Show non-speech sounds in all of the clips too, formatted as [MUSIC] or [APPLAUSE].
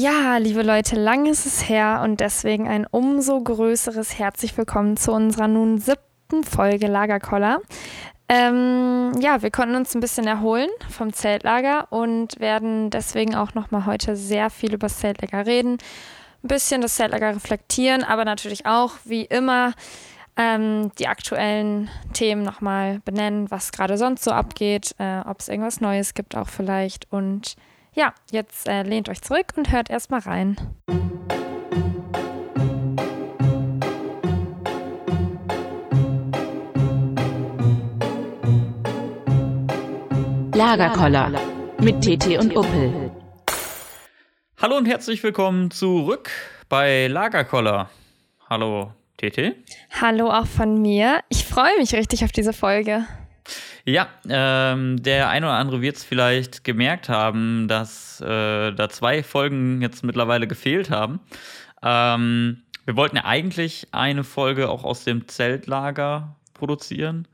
Ja, liebe Leute, lang ist es her und deswegen ein umso größeres herzlich willkommen zu unserer nun siebten Folge Lagerkoller. Ähm, ja, wir konnten uns ein bisschen erholen vom Zeltlager und werden deswegen auch nochmal heute sehr viel über das Zeltlager reden, ein bisschen das Zeltlager reflektieren, aber natürlich auch, wie immer, ähm, die aktuellen Themen nochmal benennen, was gerade sonst so abgeht, äh, ob es irgendwas Neues gibt auch vielleicht und ja, jetzt äh, lehnt euch zurück und hört erstmal rein. Lagerkoller mit TT und Uppel. Hallo und herzlich willkommen zurück bei Lagerkoller. Hallo TT. Hallo auch von mir. Ich freue mich richtig auf diese Folge. Ja, ähm, der eine oder andere wird es vielleicht gemerkt haben, dass äh, da zwei Folgen jetzt mittlerweile gefehlt haben. Ähm, wir wollten ja eigentlich eine Folge auch aus dem Zeltlager produzieren.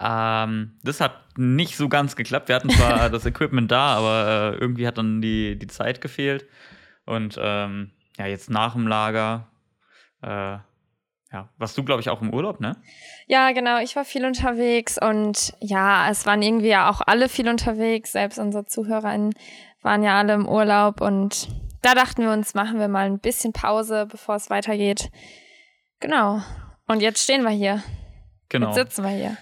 Ähm, das hat nicht so ganz geklappt. Wir hatten zwar [LAUGHS] das Equipment da, aber äh, irgendwie hat dann die, die Zeit gefehlt. Und ähm, ja, jetzt nach dem Lager äh, ja, warst du, glaube ich, auch im Urlaub, ne? Ja, genau. Ich war viel unterwegs und ja, es waren irgendwie ja auch alle viel unterwegs. Selbst unsere ZuhörerInnen waren ja alle im Urlaub und da dachten wir uns, machen wir mal ein bisschen Pause, bevor es weitergeht. Genau. Und jetzt stehen wir hier. Genau. Jetzt sitzen wir hier.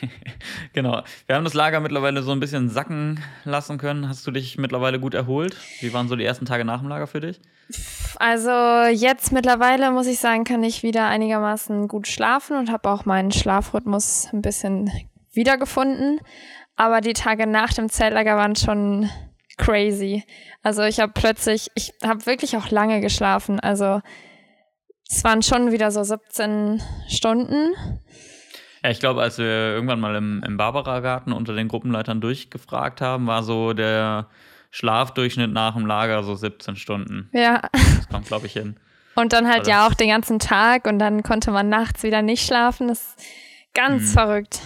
[LAUGHS] genau. Wir haben das Lager mittlerweile so ein bisschen sacken lassen können. Hast du dich mittlerweile gut erholt? Wie waren so die ersten Tage nach dem Lager für dich? Also jetzt mittlerweile muss ich sagen, kann ich wieder einigermaßen gut schlafen und habe auch meinen Schlafrhythmus ein bisschen wiedergefunden. Aber die Tage nach dem Zeltlager waren schon crazy. Also ich habe plötzlich, ich habe wirklich auch lange geschlafen. Also es waren schon wieder so 17 Stunden. Ja, ich glaube, als wir irgendwann mal im, im Barbara-Garten unter den Gruppenleitern durchgefragt haben, war so der Schlafdurchschnitt nach dem Lager so 17 Stunden. Ja. Das kommt, glaube ich, hin. Und dann halt ja auch den ganzen Tag und dann konnte man nachts wieder nicht schlafen. Das ist ganz mhm. verrückt.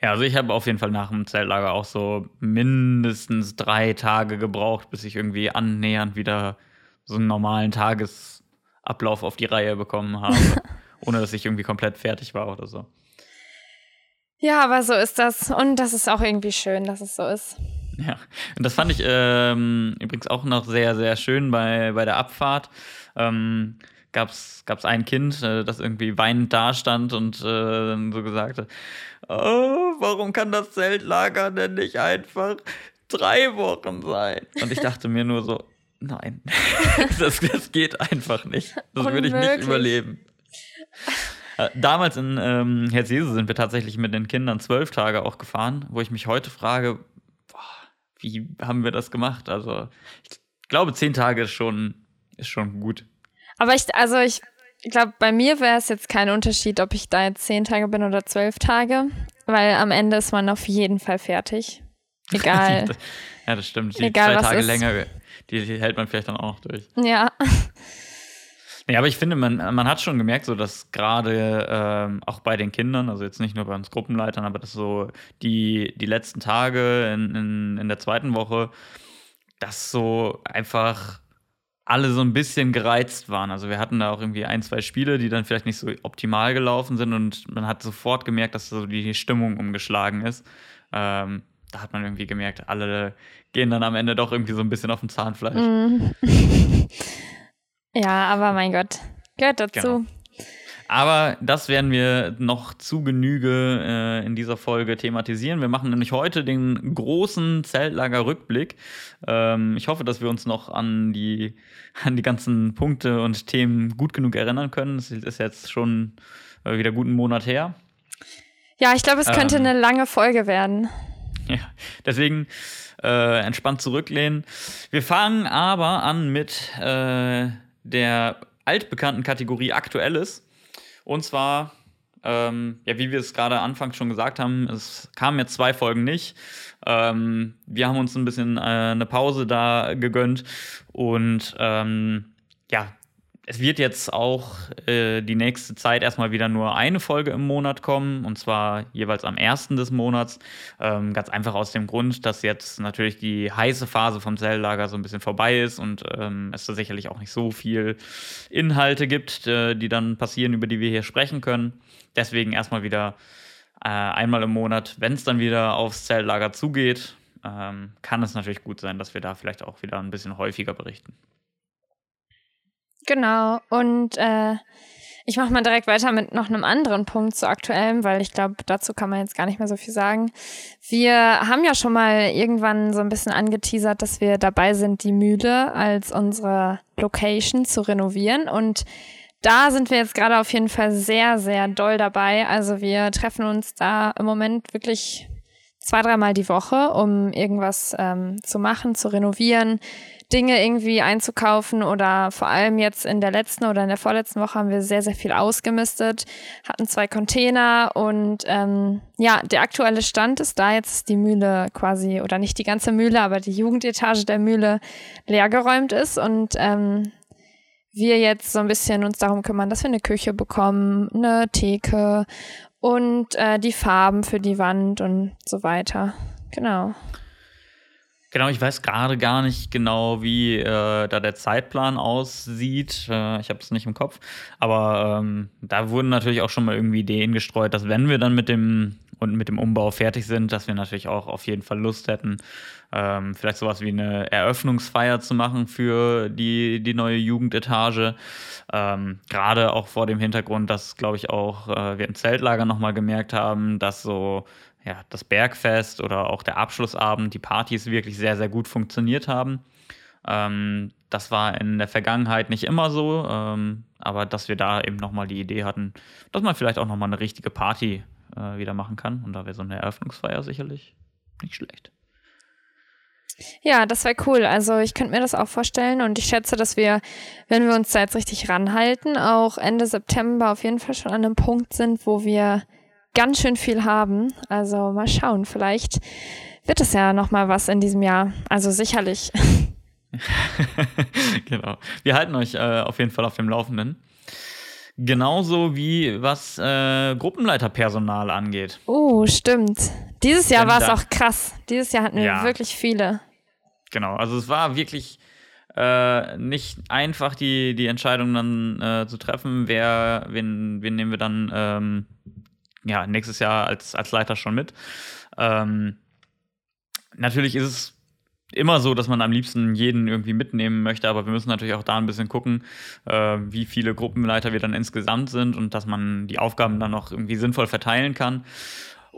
Ja, also ich habe auf jeden Fall nach dem Zeltlager auch so mindestens drei Tage gebraucht, bis ich irgendwie annähernd wieder so einen normalen Tagesablauf auf die Reihe bekommen habe, [LAUGHS] ohne dass ich irgendwie komplett fertig war oder so. Ja, aber so ist das. Und das ist auch irgendwie schön, dass es so ist. Ja, und das fand ich ähm, übrigens auch noch sehr, sehr schön bei, bei der Abfahrt. Ähm, gab es ein Kind, äh, das irgendwie weinend dastand und äh, so gesagt hat, oh, warum kann das Zeltlager denn nicht einfach drei Wochen sein? Und ich dachte mir nur so, nein, [LAUGHS] das, das geht einfach nicht. Das würde ich nicht überleben. Äh, damals in ähm, Herzjesu sind wir tatsächlich mit den Kindern zwölf Tage auch gefahren, wo ich mich heute frage, wie haben wir das gemacht? Also, ich glaube, zehn Tage ist schon, ist schon gut. Aber ich, also ich glaube, bei mir wäre es jetzt kein Unterschied, ob ich da jetzt zehn Tage bin oder zwölf Tage, weil am Ende ist man auf jeden Fall fertig. [LAUGHS] Egal. ja, das stimmt. Die Egal, zwei Tage länger, die, die hält man vielleicht dann auch noch durch. Ja. Ja, aber ich finde, man, man hat schon gemerkt, so dass gerade ähm, auch bei den Kindern, also jetzt nicht nur bei uns Gruppenleitern, aber dass so die, die letzten Tage in, in, in der zweiten Woche, dass so einfach alle so ein bisschen gereizt waren. Also wir hatten da auch irgendwie ein, zwei Spiele, die dann vielleicht nicht so optimal gelaufen sind und man hat sofort gemerkt, dass so die Stimmung umgeschlagen ist. Ähm, da hat man irgendwie gemerkt, alle gehen dann am Ende doch irgendwie so ein bisschen auf dem Zahnfleisch. Mm. [LAUGHS] Ja, aber mein Gott, gehört dazu. Genau. Aber das werden wir noch zu Genüge äh, in dieser Folge thematisieren. Wir machen nämlich heute den großen Zeltlager-Rückblick. Ähm, ich hoffe, dass wir uns noch an die, an die ganzen Punkte und Themen gut genug erinnern können. Es ist jetzt schon äh, wieder guten Monat her. Ja, ich glaube, es könnte ähm, eine lange Folge werden. Ja, deswegen äh, entspannt zurücklehnen. Wir fangen aber an mit äh, der altbekannten Kategorie Aktuelles. Und zwar, ähm, ja, wie wir es gerade anfangs schon gesagt haben, es kamen jetzt zwei Folgen nicht. Ähm, wir haben uns ein bisschen äh, eine Pause da gegönnt und ähm, ja, es wird jetzt auch äh, die nächste Zeit erstmal wieder nur eine Folge im Monat kommen, und zwar jeweils am ersten des Monats. Ähm, ganz einfach aus dem Grund, dass jetzt natürlich die heiße Phase vom Zelllager so ein bisschen vorbei ist und ähm, es da sicherlich auch nicht so viel Inhalte gibt, äh, die dann passieren, über die wir hier sprechen können. Deswegen erstmal wieder äh, einmal im Monat, wenn es dann wieder aufs Zelllager zugeht, ähm, kann es natürlich gut sein, dass wir da vielleicht auch wieder ein bisschen häufiger berichten. Genau. Und äh, ich mache mal direkt weiter mit noch einem anderen Punkt zu aktuellem, weil ich glaube, dazu kann man jetzt gar nicht mehr so viel sagen. Wir haben ja schon mal irgendwann so ein bisschen angeteasert, dass wir dabei sind, die Mühle als unsere Location zu renovieren. Und da sind wir jetzt gerade auf jeden Fall sehr, sehr doll dabei. Also wir treffen uns da im Moment wirklich zwei, dreimal die Woche, um irgendwas ähm, zu machen, zu renovieren, Dinge irgendwie einzukaufen oder vor allem jetzt in der letzten oder in der vorletzten Woche haben wir sehr, sehr viel ausgemistet, hatten zwei Container und ähm, ja, der aktuelle Stand ist da. Jetzt die Mühle quasi, oder nicht die ganze Mühle, aber die Jugendetage der Mühle leergeräumt ist und ähm, wir jetzt so ein bisschen uns darum kümmern, dass wir eine Küche bekommen, eine Theke und äh, die Farben für die Wand und so weiter. Genau. Genau, ich weiß gerade gar nicht genau, wie äh, da der Zeitplan aussieht. Äh, ich habe es nicht im Kopf. Aber ähm, da wurden natürlich auch schon mal irgendwie Ideen gestreut, dass wenn wir dann mit dem und mit dem Umbau fertig sind, dass wir natürlich auch auf jeden Fall Lust hätten, ähm, vielleicht sowas wie eine Eröffnungsfeier zu machen für die, die neue Jugendetage. Ähm, Gerade auch vor dem Hintergrund, dass, glaube ich, auch äh, wir im Zeltlager nochmal gemerkt haben, dass so ja, das Bergfest oder auch der Abschlussabend, die Partys wirklich sehr, sehr gut funktioniert haben. Ähm, das war in der Vergangenheit nicht immer so, ähm, aber dass wir da eben nochmal die Idee hatten, dass man vielleicht auch nochmal eine richtige Party äh, wieder machen kann. Und da wäre so eine Eröffnungsfeier sicherlich nicht schlecht. Ja, das wäre cool. Also ich könnte mir das auch vorstellen und ich schätze, dass wir, wenn wir uns da jetzt richtig ranhalten, auch Ende September auf jeden Fall schon an einem Punkt sind, wo wir ganz schön viel haben. Also mal schauen, vielleicht wird es ja noch mal was in diesem Jahr. Also sicherlich. [LAUGHS] genau. Wir halten euch äh, auf jeden Fall auf dem Laufenden. Genauso wie was äh, Gruppenleiterpersonal angeht. Oh, stimmt. Dieses Jahr war es auch krass. Dieses Jahr hatten wir ja. wirklich viele. Genau, also es war wirklich äh, nicht einfach, die, die Entscheidung dann äh, zu treffen, wer, wen, wen nehmen wir dann ähm, ja, nächstes Jahr als, als Leiter schon mit. Ähm, natürlich ist es immer so, dass man am liebsten jeden irgendwie mitnehmen möchte, aber wir müssen natürlich auch da ein bisschen gucken, äh, wie viele Gruppenleiter wir dann insgesamt sind und dass man die Aufgaben dann noch irgendwie sinnvoll verteilen kann.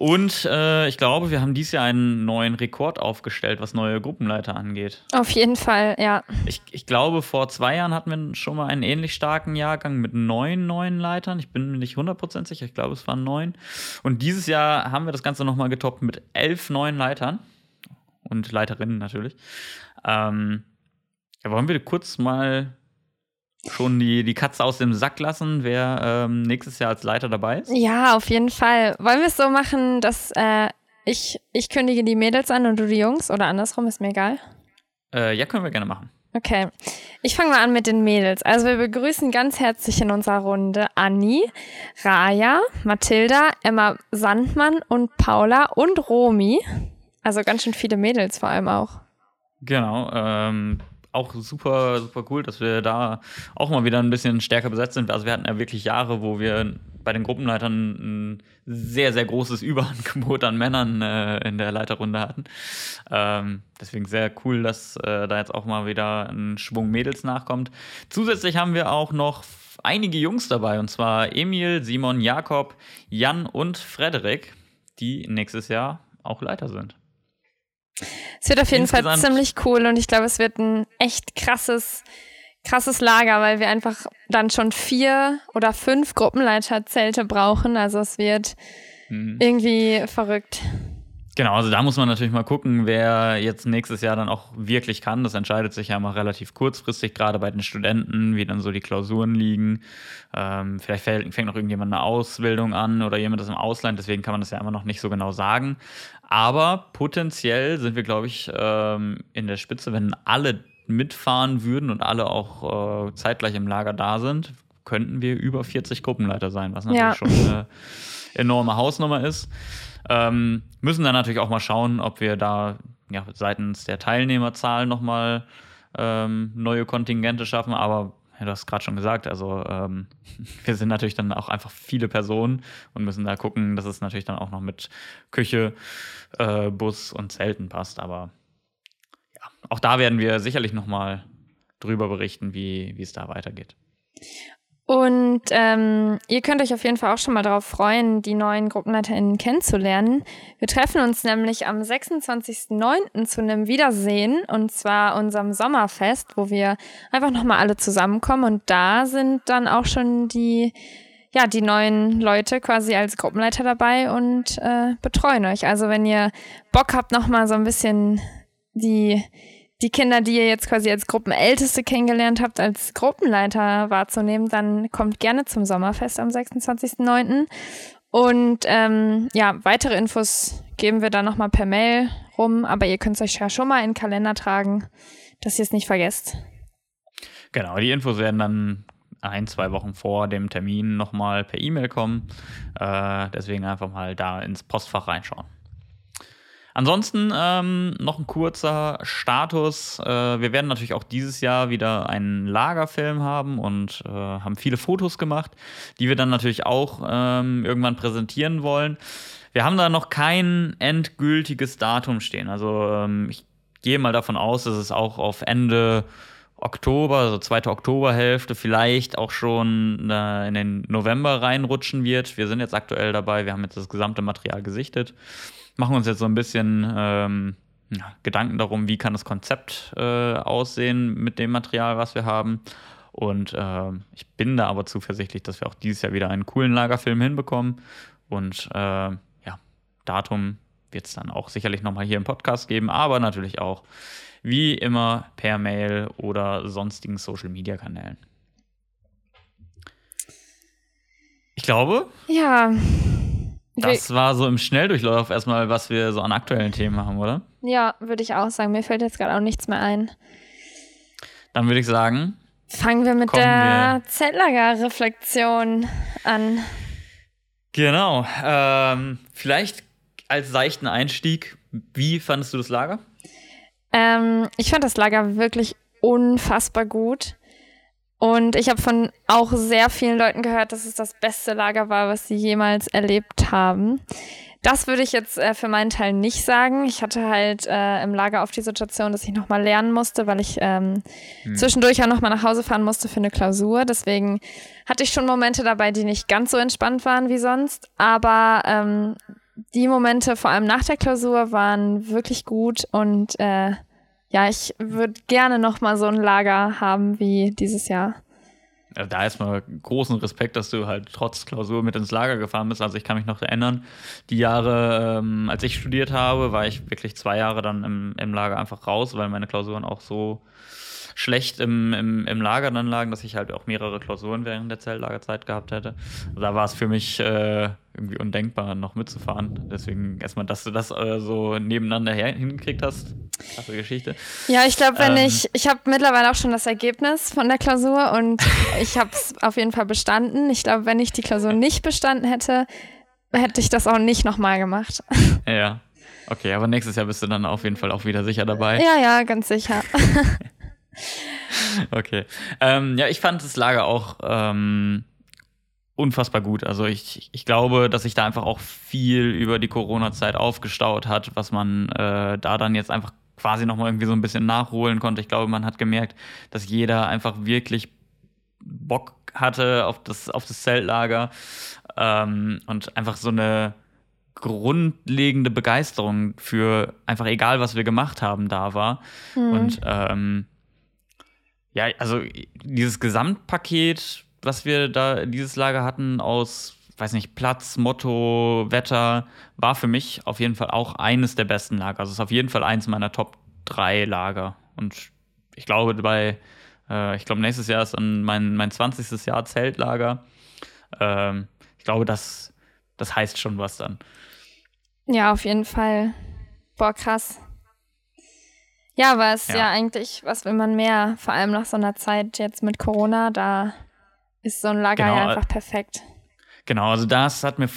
Und äh, ich glaube, wir haben dieses Jahr einen neuen Rekord aufgestellt, was neue Gruppenleiter angeht. Auf jeden Fall, ja. Ich, ich glaube, vor zwei Jahren hatten wir schon mal einen ähnlich starken Jahrgang mit neun neuen Leitern. Ich bin mir nicht 100% sicher, ich glaube, es waren neun. Und dieses Jahr haben wir das Ganze nochmal getoppt mit elf neuen Leitern. Und Leiterinnen natürlich. Ähm, ja, wollen wir kurz mal schon die, die Katze aus dem Sack lassen, wer ähm, nächstes Jahr als Leiter dabei ist? Ja, auf jeden Fall. Wollen wir es so machen, dass äh, ich, ich kündige die Mädels an und du die Jungs? Oder andersrum, ist mir egal. Äh, ja, können wir gerne machen. Okay. Ich fange mal an mit den Mädels. Also wir begrüßen ganz herzlich in unserer Runde Anni, Raya, Mathilda, Emma Sandmann und Paula und Romi. Also ganz schön viele Mädels vor allem auch. Genau. Ähm, auch super, super cool, dass wir da auch mal wieder ein bisschen stärker besetzt sind. Also wir hatten ja wirklich Jahre, wo wir bei den Gruppenleitern ein sehr, sehr großes [LAUGHS] Überangebot an Männern äh, in der Leiterrunde hatten. Ähm, deswegen sehr cool, dass äh, da jetzt auch mal wieder ein Schwung Mädels nachkommt. Zusätzlich haben wir auch noch einige Jungs dabei, und zwar Emil, Simon, Jakob, Jan und Frederik, die nächstes Jahr auch Leiter sind. Es wird auf jeden Fall ziemlich cool und ich glaube, es wird ein echt krasses, krasses Lager, weil wir einfach dann schon vier oder fünf Gruppenleiterzelte brauchen. Also es wird mhm. irgendwie verrückt. Genau, also da muss man natürlich mal gucken, wer jetzt nächstes Jahr dann auch wirklich kann. Das entscheidet sich ja immer relativ kurzfristig, gerade bei den Studenten, wie dann so die Klausuren liegen. Ähm, vielleicht fängt, fängt noch irgendjemand eine Ausbildung an oder jemand ist im Ausland, deswegen kann man das ja immer noch nicht so genau sagen. Aber potenziell sind wir, glaube ich, ähm, in der Spitze, wenn alle mitfahren würden und alle auch äh, zeitgleich im Lager da sind, könnten wir über 40 Gruppenleiter sein, was natürlich ja. schon eine enorme Hausnummer ist. Ähm, müssen dann natürlich auch mal schauen, ob wir da ja, seitens der Teilnehmerzahl nochmal ähm, neue Kontingente schaffen, aber ja, du hast gerade schon gesagt, also ähm, [LAUGHS] wir sind natürlich dann auch einfach viele Personen und müssen da gucken, dass es natürlich dann auch noch mit Küche, äh, Bus und Zelten passt. Aber ja, auch da werden wir sicherlich nochmal drüber berichten, wie, wie es da weitergeht. Und ähm, ihr könnt euch auf jeden Fall auch schon mal darauf freuen, die neuen GruppenleiterInnen kennenzulernen. Wir treffen uns nämlich am 26.09. zu einem Wiedersehen und zwar unserem Sommerfest, wo wir einfach nochmal alle zusammenkommen und da sind dann auch schon die, ja, die neuen Leute quasi als Gruppenleiter dabei und äh, betreuen euch. Also wenn ihr Bock habt, nochmal so ein bisschen die die Kinder, die ihr jetzt quasi als Gruppenälteste kennengelernt habt, als Gruppenleiter wahrzunehmen, dann kommt gerne zum Sommerfest am 26.09. Und ähm, ja, weitere Infos geben wir dann nochmal per Mail rum, aber ihr könnt es euch ja schon mal in den Kalender tragen, dass ihr es nicht vergesst. Genau, die Infos werden dann ein, zwei Wochen vor dem Termin nochmal per E-Mail kommen. Äh, deswegen einfach mal da ins Postfach reinschauen. Ansonsten ähm, noch ein kurzer Status. Äh, wir werden natürlich auch dieses Jahr wieder einen Lagerfilm haben und äh, haben viele Fotos gemacht, die wir dann natürlich auch ähm, irgendwann präsentieren wollen. Wir haben da noch kein endgültiges Datum stehen. Also ähm, ich gehe mal davon aus, dass es auch auf Ende Oktober, also zweite Oktoberhälfte, vielleicht auch schon äh, in den November reinrutschen wird. Wir sind jetzt aktuell dabei, wir haben jetzt das gesamte Material gesichtet machen uns jetzt so ein bisschen ähm, Gedanken darum, wie kann das Konzept äh, aussehen mit dem Material, was wir haben. Und äh, ich bin da aber zuversichtlich, dass wir auch dieses Jahr wieder einen coolen Lagerfilm hinbekommen. Und äh, ja, Datum wird es dann auch sicherlich nochmal hier im Podcast geben, aber natürlich auch wie immer per Mail oder sonstigen Social-Media-Kanälen. Ich glaube. Ja, das war so im Schnelldurchlauf erstmal, was wir so an aktuellen Themen haben, oder? Ja, würde ich auch sagen. Mir fällt jetzt gerade auch nichts mehr ein. Dann würde ich sagen. Fangen wir mit der Zeltlager-Reflexion an. Genau. Ähm, vielleicht als seichten Einstieg, wie fandest du das Lager? Ähm, ich fand das Lager wirklich unfassbar gut. Und ich habe von auch sehr vielen Leuten gehört, dass es das beste Lager war, was sie jemals erlebt haben. Das würde ich jetzt äh, für meinen Teil nicht sagen. Ich hatte halt äh, im Lager oft die Situation, dass ich nochmal lernen musste, weil ich ähm, hm. zwischendurch auch nochmal nach Hause fahren musste für eine Klausur. Deswegen hatte ich schon Momente dabei, die nicht ganz so entspannt waren wie sonst. Aber ähm, die Momente, vor allem nach der Klausur, waren wirklich gut und äh, ja, ich würde gerne noch mal so ein Lager haben wie dieses Jahr. Also da erstmal großen Respekt, dass du halt trotz Klausur mit ins Lager gefahren bist. Also ich kann mich noch erinnern, die Jahre, ähm, als ich studiert habe, war ich wirklich zwei Jahre dann im, im Lager einfach raus, weil meine Klausuren auch so schlecht im, im, im Lager dann lagen, dass ich halt auch mehrere Klausuren während der Zeltlagerzeit gehabt hätte. Da war es für mich äh, irgendwie undenkbar, noch mitzufahren. Deswegen erstmal, dass du das äh, so nebeneinander hingekriegt hast. Krasse Geschichte. Ja, ich glaube, wenn ähm, ich, ich habe mittlerweile auch schon das Ergebnis von der Klausur und [LAUGHS] ich habe es auf jeden Fall bestanden. Ich glaube, wenn ich die Klausur nicht bestanden hätte, hätte ich das auch nicht nochmal gemacht. [LAUGHS] Ja. Okay, aber nächstes Jahr bist du dann auf jeden Fall auch wieder sicher dabei. Ja, ja, ganz sicher. [LAUGHS] [LAUGHS] okay. Ähm, ja, ich fand das Lager auch ähm, unfassbar gut. Also ich, ich glaube, dass sich da einfach auch viel über die Corona-Zeit aufgestaut hat, was man äh, da dann jetzt einfach quasi nochmal irgendwie so ein bisschen nachholen konnte. Ich glaube, man hat gemerkt, dass jeder einfach wirklich Bock hatte auf das, auf das Zeltlager ähm, und einfach so eine grundlegende Begeisterung für einfach egal, was wir gemacht haben, da war. Mhm. Und ähm, ja, also dieses Gesamtpaket, was wir da dieses Lager hatten aus, weiß nicht, Platz, Motto, Wetter, war für mich auf jeden Fall auch eines der besten Lager. Also es ist auf jeden Fall eins meiner Top 3 Lager. Und ich glaube, bei, äh, ich glaube, nächstes Jahr ist dann mein, mein 20. Jahr Zeltlager. Ähm, ich glaube, das, das heißt schon was dann. Ja, auf jeden Fall. Boah, krass. Ja, aber es ist ja. ja eigentlich, was will man mehr? Vor allem nach so einer Zeit jetzt mit Corona, da ist so ein Lager genau. ja einfach perfekt. Genau, also das hat mir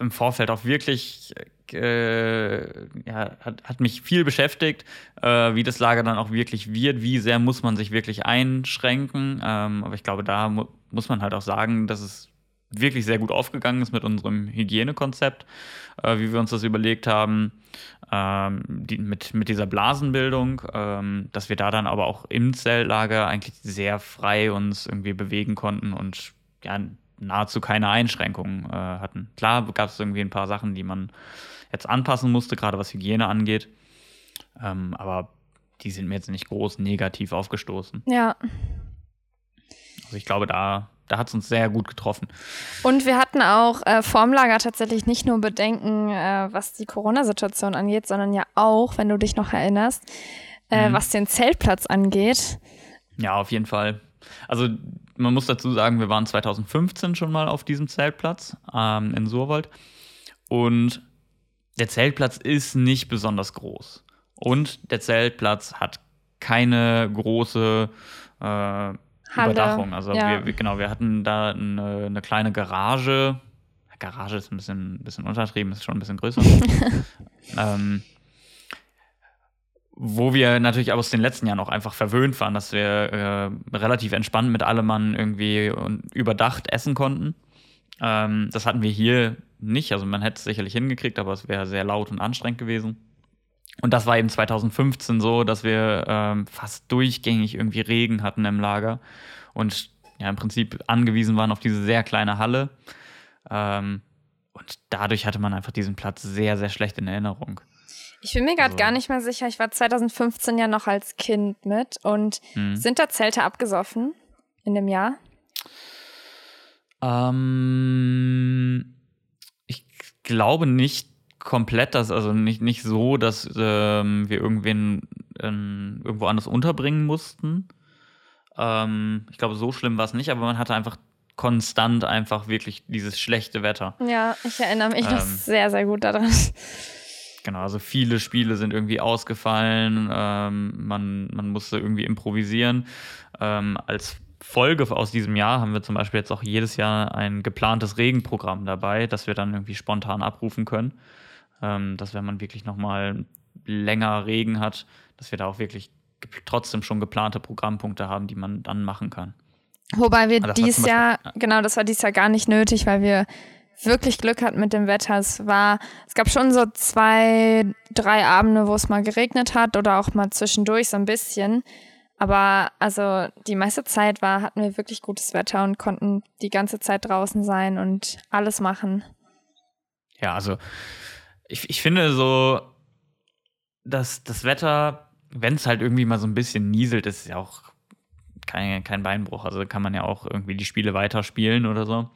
im Vorfeld auch wirklich, äh, ja, hat, hat mich viel beschäftigt, äh, wie das Lager dann auch wirklich wird, wie sehr muss man sich wirklich einschränken. Ähm, aber ich glaube, da mu muss man halt auch sagen, dass es wirklich sehr gut aufgegangen ist mit unserem Hygienekonzept, äh, wie wir uns das überlegt haben, ähm, die, mit, mit dieser Blasenbildung, ähm, dass wir da dann aber auch im Zeltlager eigentlich sehr frei uns irgendwie bewegen konnten und ja, nahezu keine Einschränkungen äh, hatten. Klar gab es irgendwie ein paar Sachen, die man jetzt anpassen musste, gerade was Hygiene angeht, ähm, aber die sind mir jetzt nicht groß negativ aufgestoßen. Ja. Also ich glaube, da da hat es uns sehr gut getroffen. Und wir hatten auch äh, vorm Lager tatsächlich nicht nur Bedenken, äh, was die Corona-Situation angeht, sondern ja auch, wenn du dich noch erinnerst, äh, mhm. was den Zeltplatz angeht. Ja, auf jeden Fall. Also man muss dazu sagen, wir waren 2015 schon mal auf diesem Zeltplatz ähm, in Surwald und der Zeltplatz ist nicht besonders groß und der Zeltplatz hat keine große äh, Halle. Überdachung. Also ja. wir, genau, wir hatten da eine, eine, kleine Garage. Garage ist ein bisschen, ein bisschen untertrieben, ist schon ein bisschen größer. [LAUGHS] ähm, wo wir natürlich aus den letzten Jahren auch einfach verwöhnt waren, dass wir äh, relativ entspannt mit allem Mann irgendwie überdacht essen konnten. Ähm, das hatten wir hier nicht. Also man hätte es sicherlich hingekriegt, aber es wäre sehr laut und anstrengend gewesen. Und das war eben 2015 so, dass wir ähm, fast durchgängig irgendwie Regen hatten im Lager und ja im Prinzip angewiesen waren auf diese sehr kleine Halle. Ähm, und dadurch hatte man einfach diesen Platz sehr, sehr schlecht in Erinnerung. Ich bin mir gerade also, gar nicht mehr sicher. Ich war 2015 ja noch als Kind mit. Und hm. sind da Zelte abgesoffen in dem Jahr? Ähm, ich glaube nicht komplett das, also nicht, nicht so, dass ähm, wir irgendwen ähm, irgendwo anders unterbringen mussten. Ähm, ich glaube, so schlimm war es nicht, aber man hatte einfach konstant einfach wirklich dieses schlechte Wetter. Ja, ich erinnere mich noch ähm, sehr, sehr gut daran. Genau, also viele Spiele sind irgendwie ausgefallen, ähm, man, man musste irgendwie improvisieren. Ähm, als Folge aus diesem Jahr haben wir zum Beispiel jetzt auch jedes Jahr ein geplantes Regenprogramm dabei, das wir dann irgendwie spontan abrufen können ähm, dass wenn man wirklich nochmal länger Regen hat, dass wir da auch wirklich trotzdem schon geplante Programmpunkte haben, die man dann machen kann. Wobei wir dies Jahr, genau, das war dies Jahr gar nicht nötig, weil wir wirklich Glück hatten mit dem Wetter. Es war, es gab schon so zwei, drei Abende, wo es mal geregnet hat oder auch mal zwischendurch so ein bisschen. Aber also die meiste Zeit war, hatten wir wirklich gutes Wetter und konnten die ganze Zeit draußen sein und alles machen. Ja, also ich, ich finde so, dass das Wetter, wenn es halt irgendwie mal so ein bisschen nieselt, ist ja auch kein, kein Beinbruch. Also kann man ja auch irgendwie die Spiele weiterspielen oder so.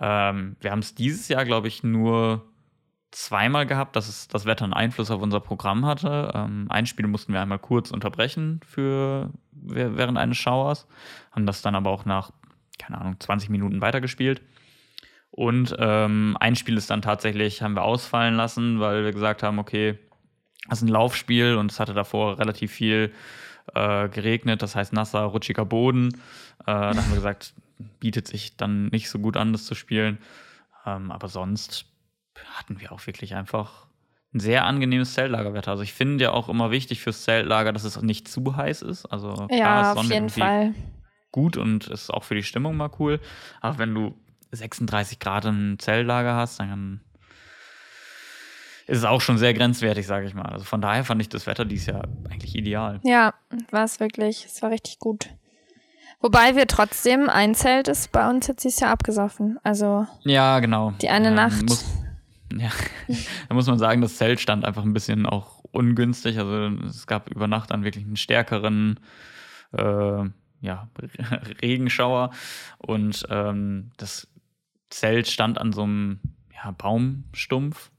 Ähm, wir haben es dieses Jahr, glaube ich, nur zweimal gehabt, dass es das Wetter einen Einfluss auf unser Programm hatte. Ähm, ein Spiel mussten wir einmal kurz unterbrechen für während eines Schauers, haben das dann aber auch nach, keine Ahnung, 20 Minuten weitergespielt. Und ähm, ein Spiel ist dann tatsächlich, haben wir ausfallen lassen, weil wir gesagt haben, okay, das ist ein Laufspiel und es hatte davor relativ viel äh, geregnet, das heißt nasser, rutschiger Boden. Äh, da haben wir gesagt, [LAUGHS] bietet sich dann nicht so gut an, das zu spielen. Ähm, aber sonst hatten wir auch wirklich einfach ein sehr angenehmes Zeltlagerwetter. Also ich finde ja auch immer wichtig fürs Zeltlager, dass es nicht zu heiß ist. Also klar, ja, auf jeden Fall. Gut und ist auch für die Stimmung mal cool. Aber wenn du 36 Grad im Zelllager hast, dann ist es auch schon sehr grenzwertig, sage ich mal. Also von daher fand ich das Wetter dieses Jahr eigentlich ideal. Ja, war es wirklich. Es war richtig gut. Wobei wir trotzdem, ein Zelt ist bei uns jetzt dieses Jahr abgesoffen. Also. Ja, genau. Die eine ähm, Nacht. Muss, ja, da muss man sagen, das Zelt stand einfach ein bisschen auch ungünstig. Also es gab über Nacht dann wirklich einen stärkeren äh, ja, [LAUGHS] Regenschauer und ähm, das Zelt stand an so einem ja, Baumstumpf,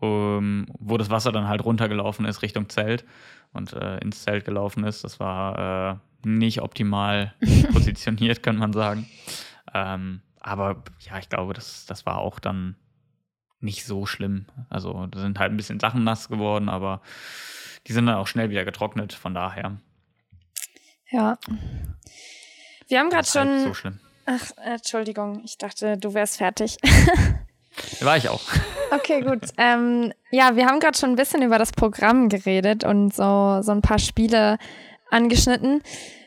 um, wo das Wasser dann halt runtergelaufen ist Richtung Zelt und äh, ins Zelt gelaufen ist. Das war äh, nicht optimal [LAUGHS] positioniert, kann man sagen. Ähm, aber ja, ich glaube, das, das war auch dann nicht so schlimm. Also da sind halt ein bisschen Sachen nass geworden, aber die sind dann auch schnell wieder getrocknet, von daher. Ja. Wir haben gerade halt schon. so schlimm. Ach, Entschuldigung, ich dachte, du wärst fertig. War ich auch. [LAUGHS] Okay, gut. ähm, ja, wir haben gerade schon ein bisschen über das Programm geredet und so, so ein paar Spiele angeschnitten.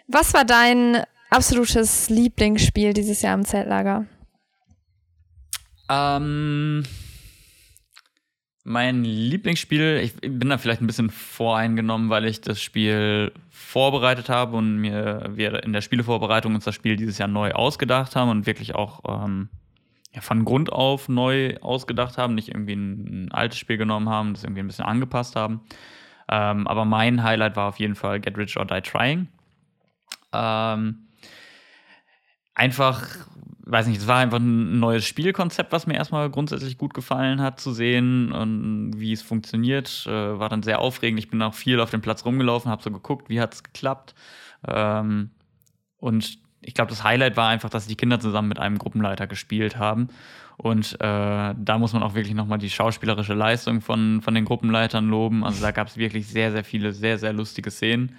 Was war dein absolutes Lieblingsspiel dieses Jahr im Zeltlager? Ähm, mein Lieblingsspiel, ich bin da vielleicht ein bisschen voreingenommen, weil ich das Spiel vorbereitet habe und mir wir in der Spielevorbereitung uns das Spiel dieses Jahr neu ausgedacht haben und wirklich auch ähm, ja, von Grund auf neu ausgedacht haben, nicht irgendwie ein, altes Spiel genommen haben, das irgendwie ein bisschen angepasst haben. Ähm, aber mein Highlight war auf jeden Fall Get Rich or Die Trying. Ähm, einfach, weiß nicht, es war einfach ein neues Spielkonzept, was mir erstmal grundsätzlich gut gefallen hat zu sehen und wie es funktioniert. Äh, war dann sehr aufregend. Ich bin auch viel auf dem Platz rumgelaufen, habe so geguckt, wie hat es geklappt. Ähm, und ich glaube, das Highlight war einfach, dass die Kinder zusammen mit einem Gruppenleiter gespielt haben. Und äh, da muss man auch wirklich nochmal die schauspielerische Leistung von, von den Gruppenleitern loben. Also da gab es wirklich sehr, sehr viele, sehr, sehr lustige Szenen.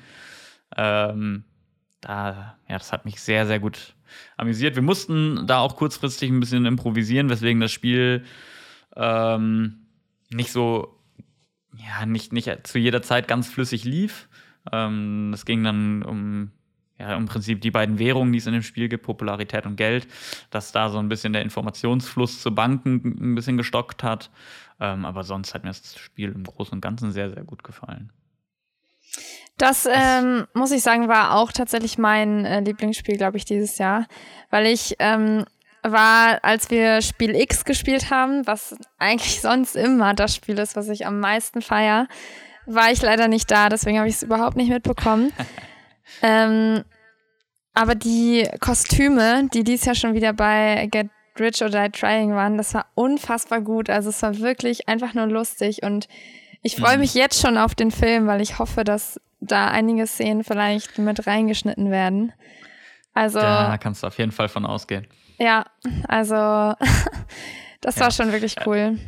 Ähm, da, ja, das hat mich sehr, sehr gut amüsiert. Wir mussten da auch kurzfristig ein bisschen improvisieren, weswegen das Spiel ähm, nicht so, ja, nicht, nicht zu jeder Zeit ganz flüssig lief. Ähm, ging dann um ja, im Prinzip die beiden Währungen, die es in dem Spiel gibt, Popularität und Geld, dass da so ein bisschen der Informationsfluss zu Banken ein bisschen gestockt hat. Ähm, aber sonst hat mir das Spiel im Großen und Ganzen sehr, sehr gut gefallen. Das ähm, muss ich sagen, war auch tatsächlich mein äh, Lieblingsspiel, glaube ich, dieses Jahr, weil ich ähm, war, als wir Spiel X gespielt haben, was eigentlich [LAUGHS] sonst immer das Spiel ist, was ich am meisten feier, war ich leider nicht da, deswegen habe ich es überhaupt nicht mitbekommen. [LAUGHS] ähm, aber die Kostüme, die dies Jahr schon wieder bei Get Rich or Die Trying waren, das war unfassbar gut. Also es war wirklich einfach nur lustig und ich freue Mhm. mich jetzt schon auf den Film, weil ich hoffe, dass da einige Szenen vielleicht mit reingeschnitten werden. Also Da kannst du auf jeden Fall von ausgehen. ja, also [LAUGHS] das Ja. war schon wirklich cool.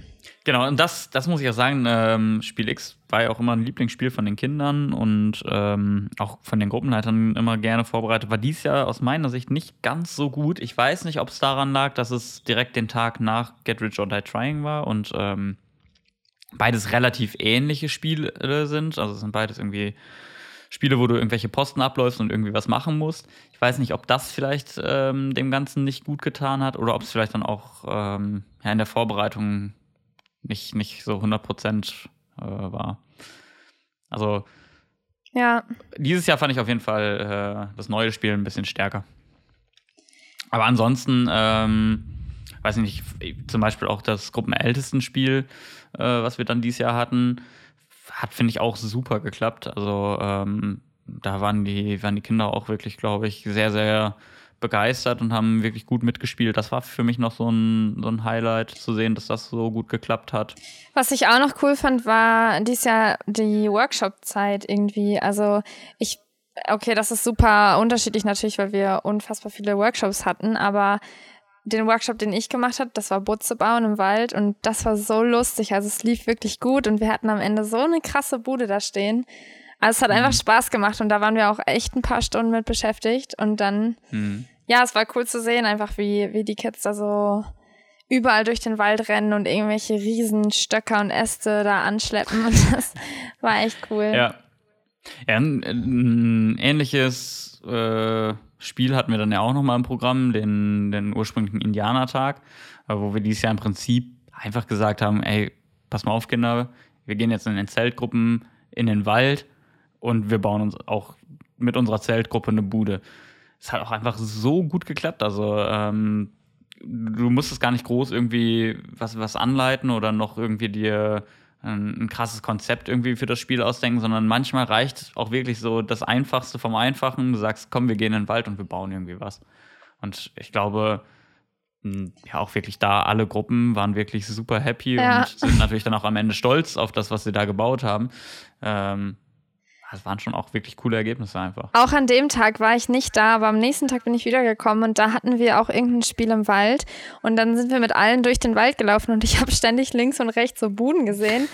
Genau, und das, das muss ich auch sagen, ähm, Spiel X war ja auch immer ein Lieblingsspiel von den Kindern und ähm, auch von den Gruppenleitern immer gerne vorbereitet. War dies Jahr aus meiner Sicht nicht ganz so gut. Ich weiß nicht, ob es daran lag, dass es direkt den Tag nach Get Rich or Die Trying war und ähm, beides relativ ähnliche Spiele sind. Also es sind beides irgendwie Spiele, wo du irgendwelche Posten abläufst und irgendwie was machen musst. Ich weiß nicht, ob das vielleicht ähm, dem Ganzen nicht gut getan hat oder ob es vielleicht dann auch ähm, ja, in der Vorbereitung nicht, nicht so 100 Prozent äh, war. Also Ja, dieses Jahr fand ich auf jeden Fall äh, das neue Spiel ein bisschen stärker. Aber ansonsten, ähm, weiß ich nicht, zum Beispiel auch das Gruppenältestenspiel, äh, was wir dann dieses Jahr hatten, hat, finde ich, auch super geklappt. Also ähm, da waren die, waren die Kinder auch wirklich, glaube ich, sehr, sehr begeistert und haben wirklich gut mitgespielt. Das war für mich noch so ein, so ein Highlight zu sehen, dass das so gut geklappt hat. Was ich auch noch cool fand, war dies Jahr die Workshop-Zeit irgendwie. Also ich, okay, das ist super unterschiedlich natürlich, weil wir unfassbar viele Workshops hatten, aber den Workshop, den ich gemacht habe, das war Butze bauen im Wald und das war so lustig. Also es lief wirklich gut und wir hatten am Ende so eine krasse Bude da stehen. Also es hat einfach Spaß gemacht und da waren wir auch echt ein paar Stunden mit beschäftigt und dann, Hm. ja, es war cool zu sehen, einfach wie, wie die Kids da so überall durch den Wald rennen und irgendwelche riesen Stöcker und Äste da anschleppen und das war echt cool. Ja. ein ähnliches äh, Spiel hatten wir dann ja auch noch mal im Programm, den, den ursprünglichen Indianertag, äh, wo wir dieses Jahr im Prinzip einfach gesagt haben, ey, pass mal auf, Kinder, wir gehen jetzt in den Zeltgruppen in den Wald und wir bauen uns auch mit unserer Zeltgruppe eine Bude. Es hat auch einfach so gut geklappt. Also ähm, du musstest gar nicht groß irgendwie was, was anleiten oder noch irgendwie dir ein, krasses Konzept irgendwie für das Spiel ausdenken, sondern manchmal reicht auch wirklich so das Einfachste vom Einfachen. Du sagst, komm, wir gehen in den Wald und wir bauen irgendwie was. Und ich glaube, ja, auch wirklich da, alle Gruppen waren wirklich super happy Ja. und sind natürlich dann auch am Ende stolz auf das, was sie da gebaut haben. Ähm, das waren schon auch wirklich coole Ergebnisse einfach. Auch an dem Tag war ich nicht da, aber am nächsten Tag bin ich wiedergekommen und da hatten wir auch irgendein Spiel im Wald und dann sind wir mit allen durch den Wald gelaufen und ich [LAUGHS] habe ständig links und rechts so Buden gesehen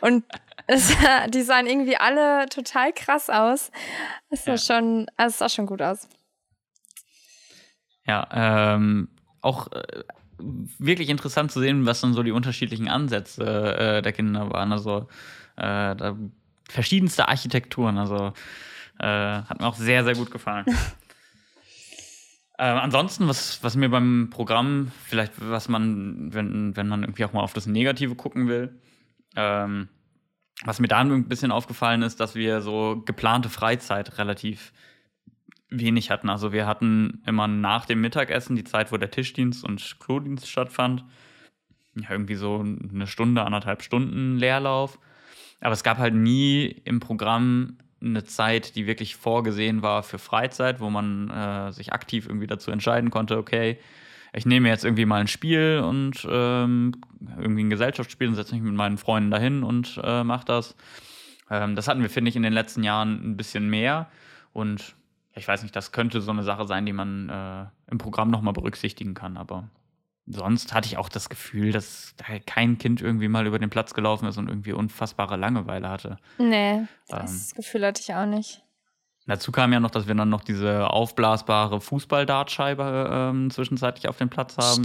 und [LAUGHS] Es, die sahen irgendwie alle total krass aus. Es sah, ja. schon, es sah schon gut aus. Ja, ähm, auch äh, wirklich interessant zu sehen, was dann so die unterschiedlichen Ansätze äh, der Kinder waren. Also äh, da, verschiedenste Architekturen. Also äh, hat mir auch sehr, sehr gut gefallen. [LAUGHS] Ähm, ansonsten, was, was mir beim Programm, vielleicht was man, wenn, wenn man irgendwie auch mal auf das Negative gucken will, ähm, was mir da ein bisschen aufgefallen ist, dass wir so geplante Freizeit relativ wenig hatten. Also wir hatten immer nach dem Mittagessen die Zeit, wo der Tischdienst und Klodienst stattfand. Ja, irgendwie so eine Stunde, anderthalb Stunden Leerlauf. Aber es gab halt nie im Programm eine Zeit, die wirklich vorgesehen war für Freizeit, wo man äh, sich aktiv irgendwie dazu entscheiden konnte, okay, ich nehme jetzt irgendwie mal ein Spiel und ähm, irgendwie ein Gesellschaftsspiel und setze mich mit meinen Freunden dahin und äh, mache das. Ähm, das hatten wir, finde ich, in den letzten Jahren ein bisschen mehr. Und ich weiß nicht, das könnte so eine Sache sein, die man äh, im Programm nochmal berücksichtigen kann, aber sonst hatte ich auch das Gefühl, dass da kein Kind irgendwie mal über den Platz gelaufen ist und irgendwie unfassbare Langeweile hatte. Nee, ähm, das Gefühl hatte ich auch nicht. Dazu kam ja noch, dass wir dann noch diese aufblasbare Fußball-Dartscheibe ähm, zwischenzeitlich auf dem Platz haben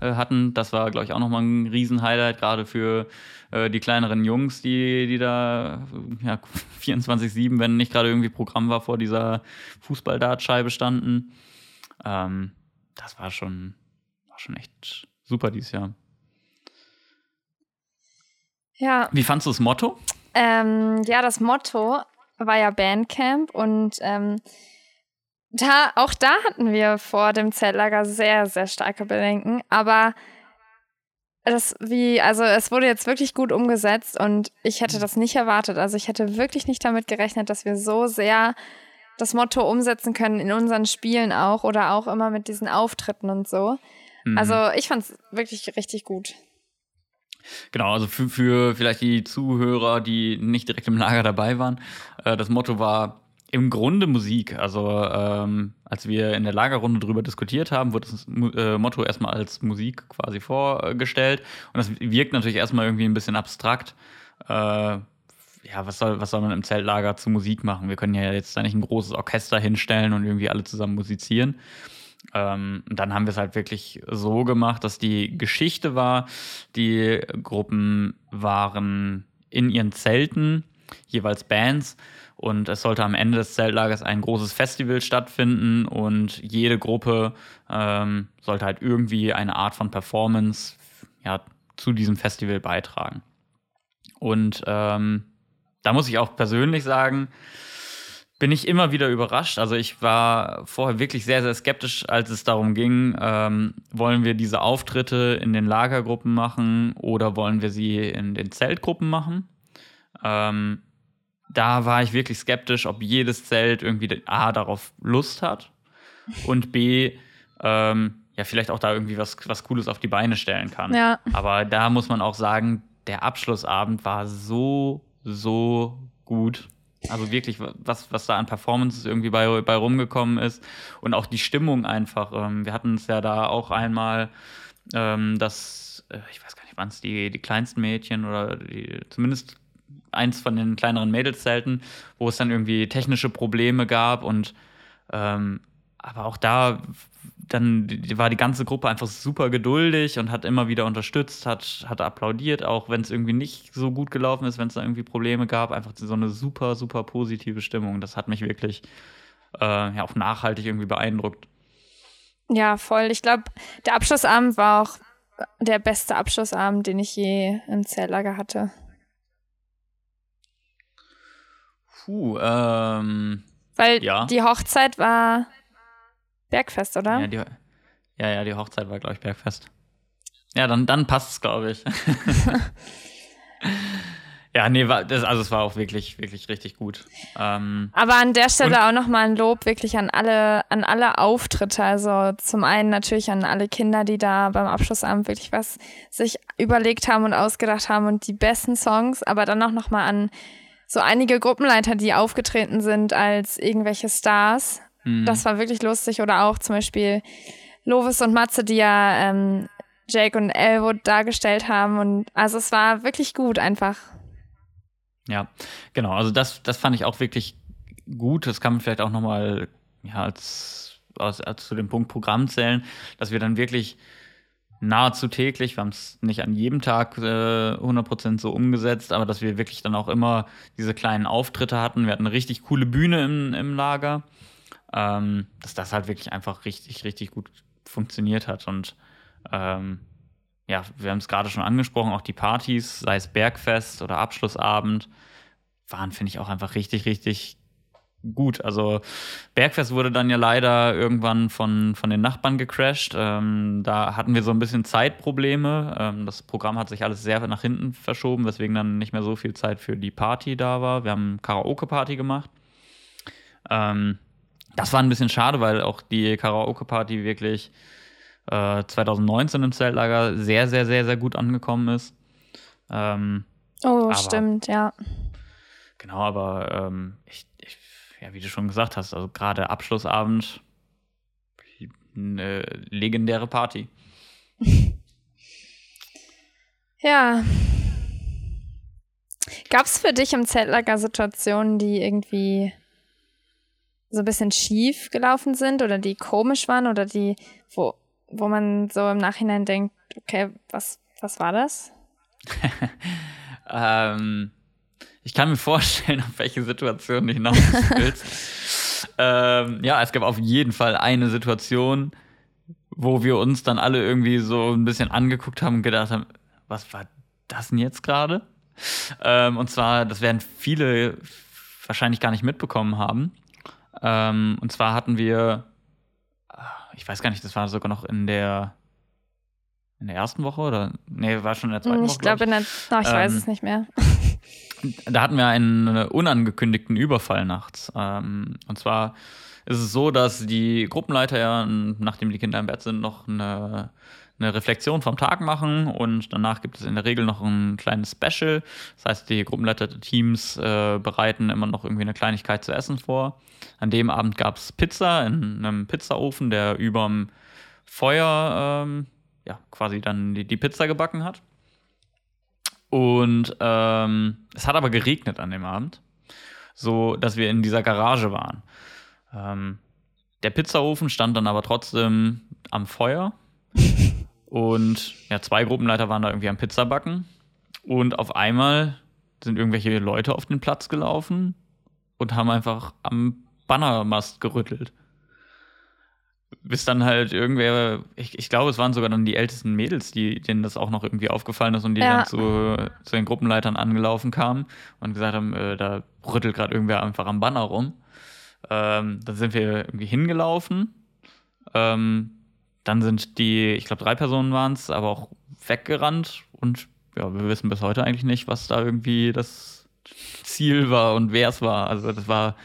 äh, hatten. Das war, glaube ich, auch nochmal ein Riesenhighlight, gerade für äh, die kleineren Jungs, die, die da ja, [LAUGHS] 24-7, wenn nicht gerade irgendwie Programm war, vor dieser Fußball-Dartscheibe standen. Ähm, das war schon, schon echt super dieses Jahr. Ja. Wie fandest du das Motto? Ähm, ja, das Motto war ja Bandcamp und ähm, da, auch da hatten wir vor dem Zeltlager sehr, sehr starke Bedenken, aber das wie, also es wurde jetzt wirklich gut umgesetzt und ich hätte das nicht erwartet. Also ich hätte wirklich nicht damit gerechnet, dass wir so sehr das Motto umsetzen können in unseren Spielen auch oder auch immer mit diesen Auftritten und so. Mhm. Also ich fand es wirklich richtig gut. Genau, also für, für vielleicht die Zuhörer, die nicht direkt im Lager dabei waren, äh, das Motto war im Grunde Musik. Also ähm, als wir in der Lagerrunde darüber diskutiert haben, wurde das äh, Motto erstmal als Musik quasi vorgestellt. Und das wirkt natürlich erstmal irgendwie ein bisschen abstrakt. Äh, ja, was soll, was soll man im Zeltlager zu Musik machen? Wir können ja jetzt da nicht ein großes Orchester hinstellen und irgendwie alle zusammen musizieren. Ähm, dann haben wir es halt wirklich so gemacht, dass die Geschichte war, die Gruppen waren in ihren Zelten, jeweils Bands. Und es sollte am Ende des Zeltlagers ein großes Festival stattfinden und jede Gruppe ähm, sollte halt irgendwie eine Art von Performance ja, zu diesem Festival beitragen. Und ähm, da muss ich auch persönlich sagen, bin ich immer wieder überrascht. Also ich war vorher wirklich sehr, sehr skeptisch, als es darum ging, ähm, wollen wir diese Auftritte in den Lagergruppen machen oder wollen wir sie in den Zeltgruppen machen. Ähm, da war ich wirklich skeptisch, ob jedes Zelt irgendwie A darauf Lust hat und B ähm, ja vielleicht auch da irgendwie was, was Cooles auf die Beine stellen kann. Ja. Aber da muss man auch sagen, der Abschlussabend war so, so gut. Also wirklich, was, was da an Performances irgendwie bei, bei rumgekommen ist. Und auch die Stimmung einfach. Ähm, wir hatten es ja da auch einmal, ähm, dass, äh, ich weiß gar nicht, waren es die, die kleinsten Mädchen oder die, zumindest eins von den kleineren Mädelszelten, wo es dann irgendwie technische Probleme gab und ähm, aber auch da dann war die ganze Gruppe einfach super geduldig und hat immer wieder unterstützt, hat, hat applaudiert, auch wenn es irgendwie nicht so gut gelaufen ist, wenn es da irgendwie Probleme gab. Einfach so eine super, super positive Stimmung. Das hat mich wirklich äh, ja, auch nachhaltig irgendwie beeindruckt. Ja, voll. Ich glaube, der Abschlussabend war auch der beste Abschlussabend, den ich je im Zelllager hatte. Puh, ähm. Weil ja. die Hochzeit war Bergfest, oder? Ja, die, ja, ja, die Hochzeit war, glaube ich, Bergfest. Ja, dann, dann passt es, glaube ich. [LAUGHS] ja, nee, war, das, also es war auch wirklich, wirklich richtig gut. Ähm, Aber an der Stelle auch nochmal ein Lob wirklich an alle, an alle Auftritte. Also zum einen natürlich an alle Kinder, die da beim Abschlussabend wirklich was sich überlegt haben und ausgedacht haben und die besten Songs, aber dann auch nochmal an so einige Gruppenleiter, die aufgetreten sind als irgendwelche Stars Mhm. Das war wirklich lustig. Oder auch zum Beispiel Lovis und Matze, die ja ähm, Jake und Elwood dargestellt haben. Und also es war wirklich gut einfach. Ja, genau. Also das, das fand ich auch wirklich gut. Das kann man vielleicht auch nochmal ja, als, als, als zu dem Punkt Programm zählen, dass wir dann wirklich nahezu täglich, wir haben es nicht an jedem Tag äh, 100% so umgesetzt, aber dass wir wirklich dann auch immer diese kleinen Auftritte hatten. Wir hatten eine richtig coole Bühne im, im Lager, ähm, dass das halt wirklich einfach richtig, richtig gut funktioniert hat. Und ähm, ja, wir haben es gerade schon angesprochen, auch die Partys, sei es Bergfest oder Abschlussabend, waren, finde ich, auch einfach richtig, richtig gut. Also Bergfest wurde dann ja leider irgendwann von, von den Nachbarn gecrashed. Ähm, da hatten wir so ein bisschen Zeitprobleme. Ähm, das Programm hat sich alles sehr nach hinten verschoben, weswegen dann nicht mehr so viel Zeit für die Party da war. Wir haben Karaoke-Party gemacht. Ähm, das war ein bisschen schade, weil auch die Karaoke-Party wirklich äh, 2019 im Zeltlager sehr, sehr, sehr, sehr gut angekommen ist. Ähm, oh, stimmt, ja. Genau, aber ähm, ich, ich ja, wie du schon gesagt hast, also gerade Abschlussabend, eine legendäre Party. [LAUGHS] ja. Gab es für dich im Zeltlager Situationen, die irgendwie so ein bisschen schief gelaufen sind oder die komisch waren oder die, wo, wo man so im Nachhinein denkt, okay, was, was war das? [LAUGHS] ähm, ich kann mir vorstellen, [LAUGHS] auf welche Situation du hinaus willst. [LAUGHS] ähm, ja, es gab auf jeden Fall eine Situation, wo wir uns dann alle irgendwie so ein bisschen angeguckt haben und gedacht haben, was war das denn jetzt gerade? Ähm, und zwar, das werden viele wahrscheinlich gar nicht mitbekommen haben. Ähm, und zwar hatten wir, ich weiß gar nicht, das war sogar noch in der in der ersten Woche oder nee, war schon in der zweiten ich Woche. Glaub, ich glaube in der, oh, ich ähm, weiß es nicht mehr. [LAUGHS] Da hatten wir einen unangekündigten Überfall nachts. Ähm, und zwar ist es so, dass die Gruppenleiter ja, nachdem die Kinder im Bett sind, noch eine, eine Reflexion vom Tag machen und danach gibt es in der Regel noch ein kleines Special. Das heißt, die Gruppenleiter-Teams äh, bereiten immer noch irgendwie eine Kleinigkeit zu essen vor. An dem Abend gab es Pizza in einem Pizzaofen, der überm Feuer ähm, ja, quasi dann die, die Pizza gebacken hat. Und ähm, es hat aber geregnet an dem Abend, so dass wir in dieser Garage waren. Ähm, der Pizzaofen stand dann aber trotzdem am Feuer. [LAUGHS] Und ja, zwei Gruppenleiter waren da irgendwie am Pizzabacken. Und auf einmal sind irgendwelche Leute auf den Platz gelaufen und haben einfach am Bannermast gerüttelt bis dann halt irgendwer, ich, ich glaube, es waren sogar dann die ältesten Mädels, die, denen das auch noch irgendwie aufgefallen ist und die ja. dann zu, zu den Gruppenleitern angelaufen kamen und gesagt haben, äh, da rüttelt gerade irgendwer einfach am Banner rum. Ähm, dann sind wir irgendwie hingelaufen. Ähm, dann sind die, ich glaube, drei Personen waren es, aber auch weggerannt und ja, wir wissen bis heute eigentlich nicht, was da irgendwie das Ziel war und wer es war. Also das war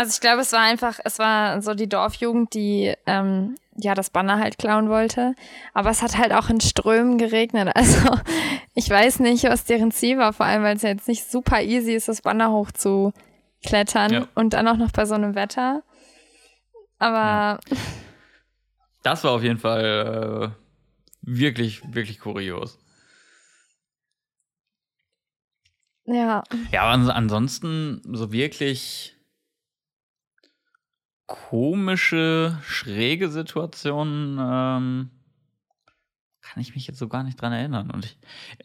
also ich glaube, es war einfach, es war so die Dorfjugend, die ähm, ja das Banner halt klauen wollte. Aber es hat halt auch in Strömen geregnet. [LAUGHS] Also ich weiß nicht, was deren Ziel war, vor allem weil es ja jetzt nicht super easy ist, das Banner hoch zu klettern ja. und dann auch noch bei so einem Wetter. Aber ja. [LAUGHS] das war auf jeden Fall äh, wirklich, wirklich kurios. Ja. Ja, aber ansonsten so wirklich komische, schräge Situationen ähm, kann ich mich jetzt so gar nicht dran erinnern. Und, ich,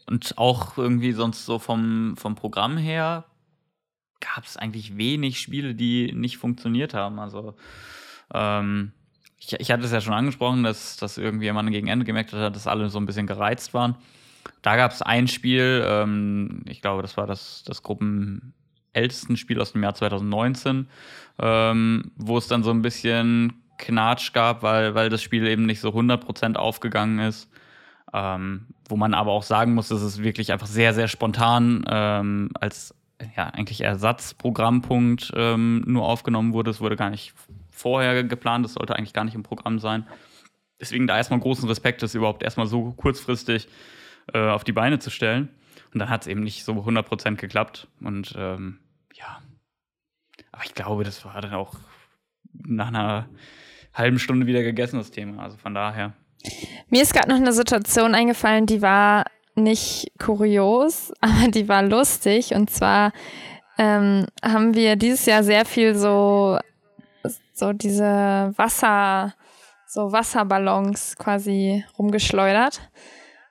und auch irgendwie sonst so vom, vom Programm her gab es eigentlich wenig Spiele, die nicht funktioniert haben. Also ähm, ich, ich hatte es ja schon angesprochen, dass, dass irgendwie jemand gegen Ende gemerkt hat, dass alle so ein bisschen gereizt waren. Da gab es ein Spiel, ähm, ich glaube, das war das, das Gruppen ältesten Spiel aus dem Jahr 2019, ähm, wo es dann so ein bisschen Knatsch gab, weil, weil das Spiel eben nicht so 100% aufgegangen ist. Ähm, wo man aber auch sagen muss, dass es wirklich einfach sehr, sehr spontan ähm, als ja, eigentlich Ersatzprogrammpunkt ähm, nur aufgenommen wurde. Es wurde gar nicht vorher geplant, es sollte eigentlich gar nicht im Programm sein. Deswegen da erstmal großen Respekt, das überhaupt erstmal so kurzfristig äh, auf die Beine zu stellen. Und dann hat es eben nicht so 100% geklappt. Und ähm, ja. Aber ich glaube, das war dann auch nach einer halben Stunde wieder gegessen, das Thema. Also von daher. Mir ist gerade noch eine Situation eingefallen, die war nicht kurios, [LAUGHS] aber die war lustig. Und zwar ähm, haben wir dieses Jahr sehr viel so, so diese Wasser, so Wasserballons quasi rumgeschleudert.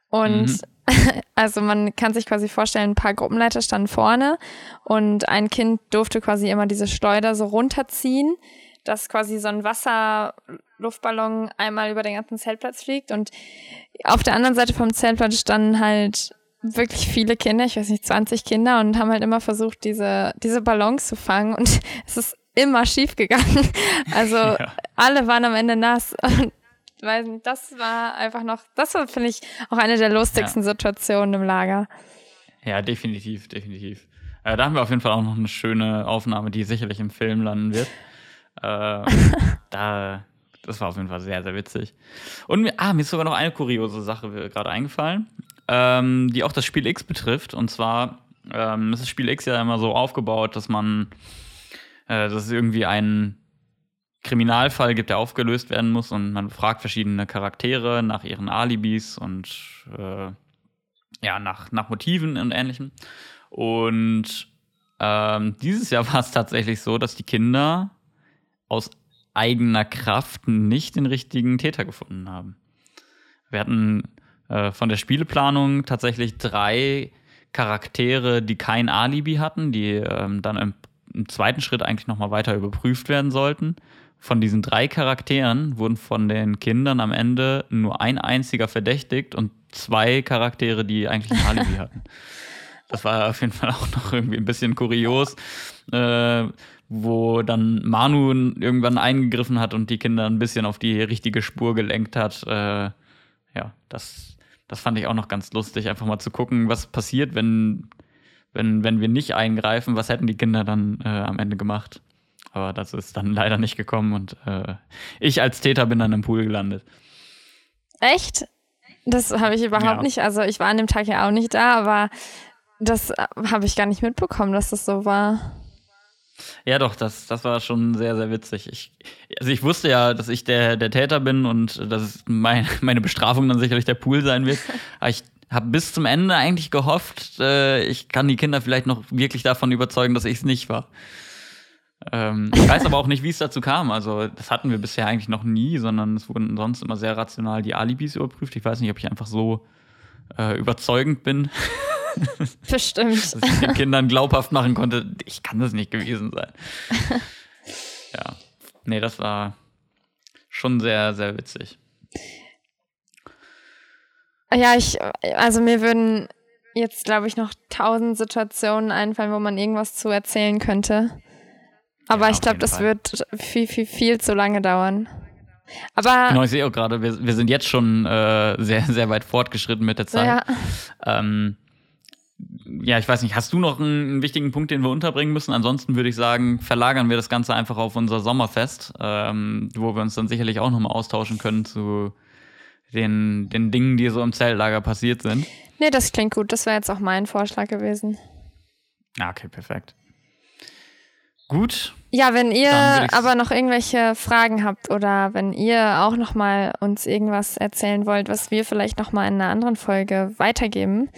Und mhm. [LAUGHS] also man kann sich quasi vorstellen, ein paar Gruppenleiter standen vorne und ein Kind durfte quasi immer diese Schleuder so runterziehen, dass quasi so ein Wasserluftballon einmal über den ganzen Zeltplatz fliegt und auf der anderen Seite vom Zeltplatz standen halt wirklich viele Kinder, ich weiß nicht, 20 Kinder und haben halt immer versucht, diese, diese Ballons zu fangen und [LAUGHS] es ist immer schief gegangen. [LAUGHS] Also ja. alle waren am Ende nass und [LAUGHS] weiß nicht, das war einfach noch, das war, finde ich, auch eine der lustigsten ja. Situationen im Lager. Ja, definitiv, definitiv. Äh, da haben wir auf jeden Fall auch noch eine schöne Aufnahme, die sicherlich im Film landen wird. [LAUGHS] Äh, da, das war auf jeden Fall sehr, sehr witzig. Und mir, ah, mir ist sogar noch eine kuriose Sache gerade eingefallen, ähm, die auch das Spiel X betrifft. Und zwar ähm, ist das Spiel X ja immer so aufgebaut, dass man, äh, dass es irgendwie ein Kriminalfall gibt, der aufgelöst werden muss und man fragt verschiedene Charaktere nach ihren Alibis und äh, ja, nach, nach Motiven und ähnlichem. Und ähm, dieses Jahr [LAUGHS] war es tatsächlich so, dass die Kinder aus eigener Kraft nicht den richtigen Täter gefunden haben. Wir hatten äh, von der Spieleplanung tatsächlich drei Charaktere, die kein Alibi hatten, die ähm, dann im, zweiten Schritt eigentlich nochmal weiter überprüft werden sollten. Von diesen drei Charakteren wurden von den Kindern am Ende nur ein einziger verdächtigt und zwei Charaktere, die eigentlich ein Alibi [LAUGHS] hatten. Das war auf jeden Fall auch noch irgendwie ein bisschen kurios. Äh, wo dann Manu irgendwann eingegriffen hat und die Kinder ein bisschen auf die richtige Spur gelenkt hat. Äh, ja, das, das fand ich auch noch ganz lustig, einfach mal zu gucken, was passiert, wenn, wenn, wenn wir nicht eingreifen, was hätten die Kinder dann äh, am Ende gemacht. Aber das ist dann leider nicht gekommen und äh, ich als Täter bin dann im Pool gelandet. Echt? Das habe ich überhaupt ja. nicht. Also ich war an dem Tag ja auch nicht da, aber das äh, habe ich gar nicht mitbekommen, dass das so war. Ja, doch, das, das war schon sehr, sehr witzig. Ich, also ich wusste ja, dass ich der, der Täter bin und dass mein, [LAUGHS] meine Bestrafung dann sicherlich der Pool sein wird. [LAUGHS] Aber ich habe bis zum Ende eigentlich gehofft, äh, ich kann die Kinder vielleicht noch wirklich davon überzeugen, dass ich es nicht war. Ähm, ich weiß aber auch nicht, wie es dazu kam. Also, das hatten wir bisher eigentlich noch nie, sondern es wurden sonst immer sehr rational die Alibis überprüft. Ich weiß nicht, ob ich einfach so äh, überzeugend bin. [LAUGHS] Bestimmt. Dass ich den Kindern glaubhaft machen konnte, ich kann das nicht gewesen sein. [LAUGHS] ja. Nee, das war schon sehr, sehr witzig. Ja, ich, also mir würden jetzt, glaube ich, noch tausend Situationen einfallen, wo man irgendwas zu erzählen könnte. Aber ja, ich glaube, das Fall. wird viel, viel, viel zu lange dauern. Aber genau, ich sehe auch gerade, wir, wir sind jetzt schon äh, sehr, sehr weit fortgeschritten mit der Zeit. Ja. Ähm, ja, ich weiß nicht, hast du noch einen, wichtigen Punkt, den wir unterbringen müssen? Ansonsten würde ich sagen, verlagern wir das Ganze einfach auf unser Sommerfest, ähm, wo wir uns dann sicherlich auch nochmal austauschen können zu den, den Dingen, die so im Zeltlager passiert sind. Nee, das klingt gut. Das wäre jetzt auch mein Vorschlag gewesen. Ah, okay, perfekt. Gut. Ja, wenn ihr aber noch irgendwelche Fragen habt oder wenn ihr auch noch mal uns irgendwas erzählen wollt, was wir vielleicht noch mal in einer anderen Folge weitergeben,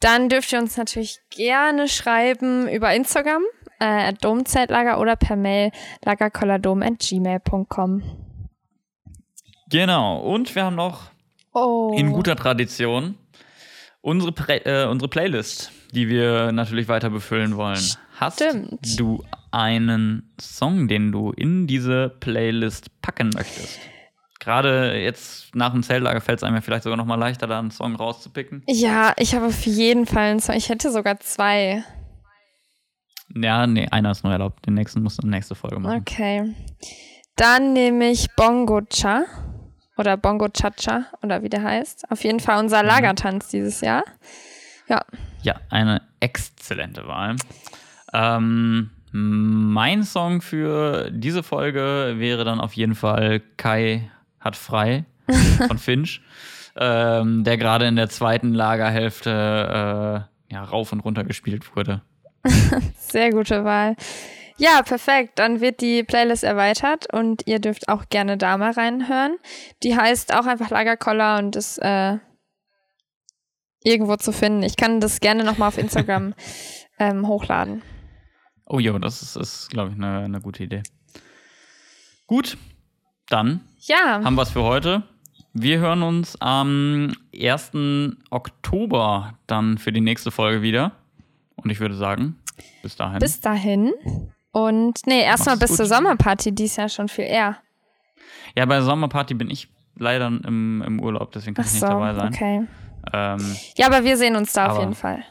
dann dürft ihr uns natürlich gerne schreiben über Instagram, äh, Domzeltlager oder per Mail lagerkolladom.gmail.com. Genau, und wir haben noch oh. in guter Tradition unsere, äh, unsere Playlist, die wir natürlich weiter befüllen wollen. Hast Stimmt. du einen Song, den du in diese Playlist packen möchtest? Gerade jetzt nach dem Zeltlager fällt es einem ja vielleicht sogar noch mal leichter, da einen Song rauszupicken. Ja, ich habe auf jeden Fall einen Song. Ich hätte sogar zwei. Ja, nee, einer ist nur erlaubt. Den nächsten musst du in der nächsten Folge machen. Okay. Dann nehme ich Bongo Cha oder Bongo Cha-Cha oder wie der heißt. Auf jeden Fall unser mhm. Lagertanz dieses Jahr. Ja. Ja, eine exzellente Wahl. Ähm, mein Song für diese Folge wäre dann auf jeden Fall Kai hat frei [LAUGHS] von Finch, ähm, der gerade in der zweiten Lagerhälfte äh, ja, rauf und runter gespielt wurde. [LAUGHS] Sehr gute Wahl. Ja, perfekt. Dann wird die Playlist erweitert und ihr dürft auch gerne da mal reinhören. Die heißt auch einfach Lagerkoller und ist äh, irgendwo zu finden. Ich kann das gerne nochmal auf Instagram [LAUGHS] ähm, hochladen. Oh jo, das ist, ist glaube ich, eine, eine gute Idee. Gut, dann Ja, haben wir es für heute. Wir hören uns am 1. Oktober dann für die nächste Folge wieder. Und ich würde sagen, bis dahin. bis dahin. Und nee, erstmal bis zur gut. Sommerparty, die ist ja schon viel eher. ja, bei der Sommerparty bin ich leider im, im Urlaub, deswegen kann Ach ich so, nicht dabei sein. okay. Ähm, Ja, aber wir sehen uns da auf jeden Fall.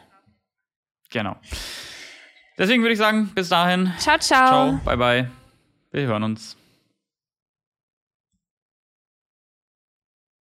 genau. Deswegen würde ich sagen, bis dahin. Ciao, ciao. Ciao, bye bye. Wir hören uns.